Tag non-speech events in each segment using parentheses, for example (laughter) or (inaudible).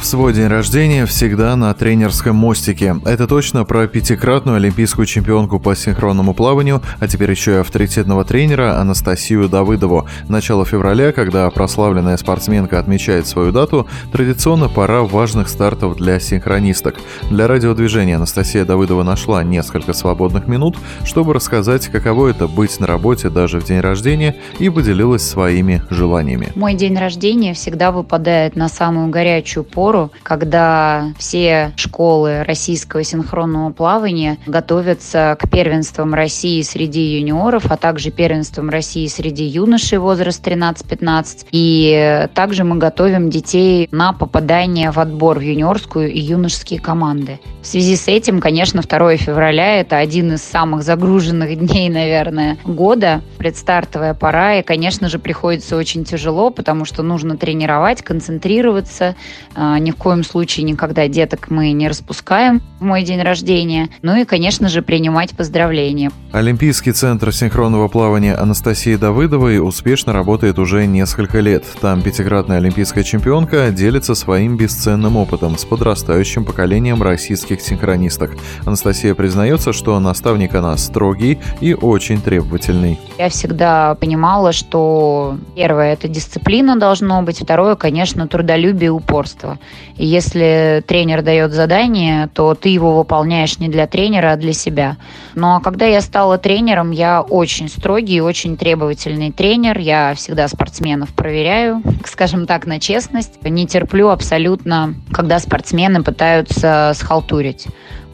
В свой день рождения всегда на тренерском мостике. Это точно про пятикратную олимпийскую чемпионку по синхронному плаванию, а теперь еще и авторитетного тренера Анастасию Давыдову. Начало февраля, когда прославленная спортсменка отмечает свою дату, традиционно пора важных стартов для синхронисток. Для радиодвижения Анастасия Давыдова нашла несколько свободных минут, чтобы рассказать, каково это быть на работе даже в день рождения, и поделилась своими желаниями. Мой день рождения всегда выпадает на самую горячую пору пору, когда все школы российского синхронного плавания готовятся к первенствам России среди юниоров, а также первенствам России среди юношей возраст 13-15. И также мы готовим детей на попадание в отбор в юниорскую и юношеские команды. В связи с этим, конечно, 2 февраля – это один из самых загруженных дней, наверное, года, предстартовая пора, и, конечно же, приходится очень тяжело, потому что нужно тренировать, концентрироваться, а, ни в коем случае никогда деток мы не распускаем в мой день рождения. Ну и, конечно же, принимать поздравления. Олимпийский центр синхронного плавания Анастасии Давыдовой успешно работает уже несколько лет. Там пятикратная олимпийская чемпионка делится своим бесценным опытом с подрастающим поколением российских синхронисток. Анастасия признается, что наставник она строгий и очень требовательный. Я всегда понимала, что первое – это дисциплина должно быть, второе, конечно, трудолюбие и упорство. И если тренер дает задание, то ты его выполняешь не для тренера, а для себя. Но ну, а когда я стала тренером, я очень строгий очень требовательный тренер. Я всегда спортсменов проверяю, (laughs) скажем так, на честность. Не терплю абсолютно, когда спортсмены пытаются схалтурить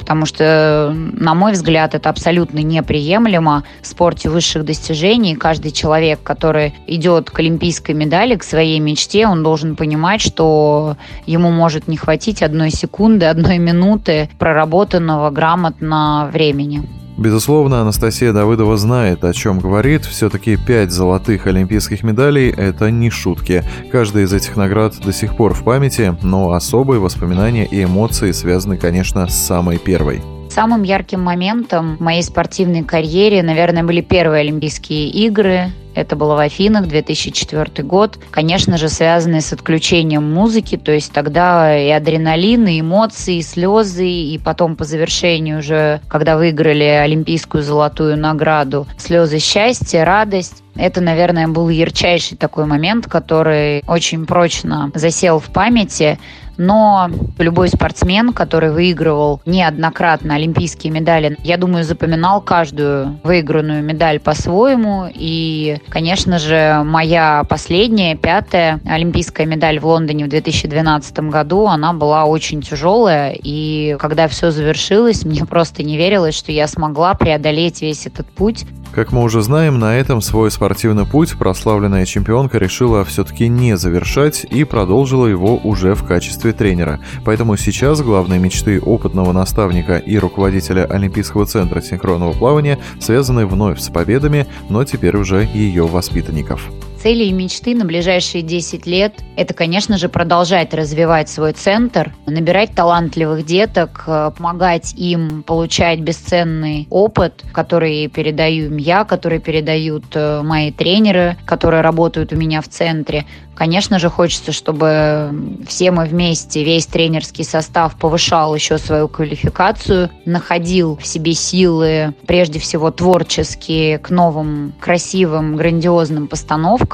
потому что, на мой взгляд, это абсолютно неприемлемо в спорте высших достижений. Каждый человек, который идет к олимпийской медали, к своей мечте, он должен понимать, что ему может не хватить одной секунды, одной минуты проработанного грамотно времени. Безусловно, Анастасия Давыдова знает, о чем говорит. Все-таки пять золотых олимпийских медалей – это не шутки. Каждая из этих наград до сих пор в памяти, но особые воспоминания и эмоции связаны, конечно, с самой первой. Самым ярким моментом в моей спортивной карьере, наверное, были первые Олимпийские игры это было в Афинах, 2004 год. Конечно же, связанные с отключением музыки, то есть тогда и адреналин, и эмоции, и слезы, и потом по завершению уже, когда выиграли олимпийскую золотую награду, слезы счастья, радость. Это, наверное, был ярчайший такой момент, который очень прочно засел в памяти но любой спортсмен, который выигрывал неоднократно олимпийские медали, я думаю, запоминал каждую выигранную медаль по-своему. И, конечно же, моя последняя, пятая олимпийская медаль в Лондоне в 2012 году, она была очень тяжелая. И когда все завершилось, мне просто не верилось, что я смогла преодолеть весь этот путь. Как мы уже знаем, на этом свой спортивный путь прославленная чемпионка решила все-таки не завершать и продолжила его уже в качестве тренера. Поэтому сейчас главные мечты опытного наставника и руководителя Олимпийского центра синхронного плавания связаны вновь с победами, но теперь уже ее воспитанников цели и мечты на ближайшие 10 лет – это, конечно же, продолжать развивать свой центр, набирать талантливых деток, э, помогать им получать бесценный опыт, который передаю им я, который передают э, мои тренеры, которые работают у меня в центре. Конечно же, хочется, чтобы все мы вместе, весь тренерский состав повышал еще свою квалификацию, находил в себе силы, прежде всего творческие, к новым, красивым, грандиозным постановкам.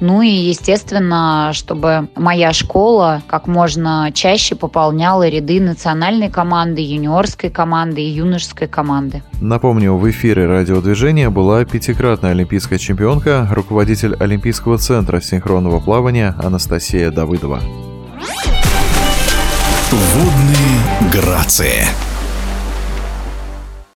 Ну и, естественно, чтобы моя школа как можно чаще пополняла ряды национальной команды, юниорской команды и юношеской команды. Напомню, в эфире радиодвижения была пятикратная олимпийская чемпионка, руководитель Олимпийского центра синхронного плавания Анастасия Давыдова. Водные грации.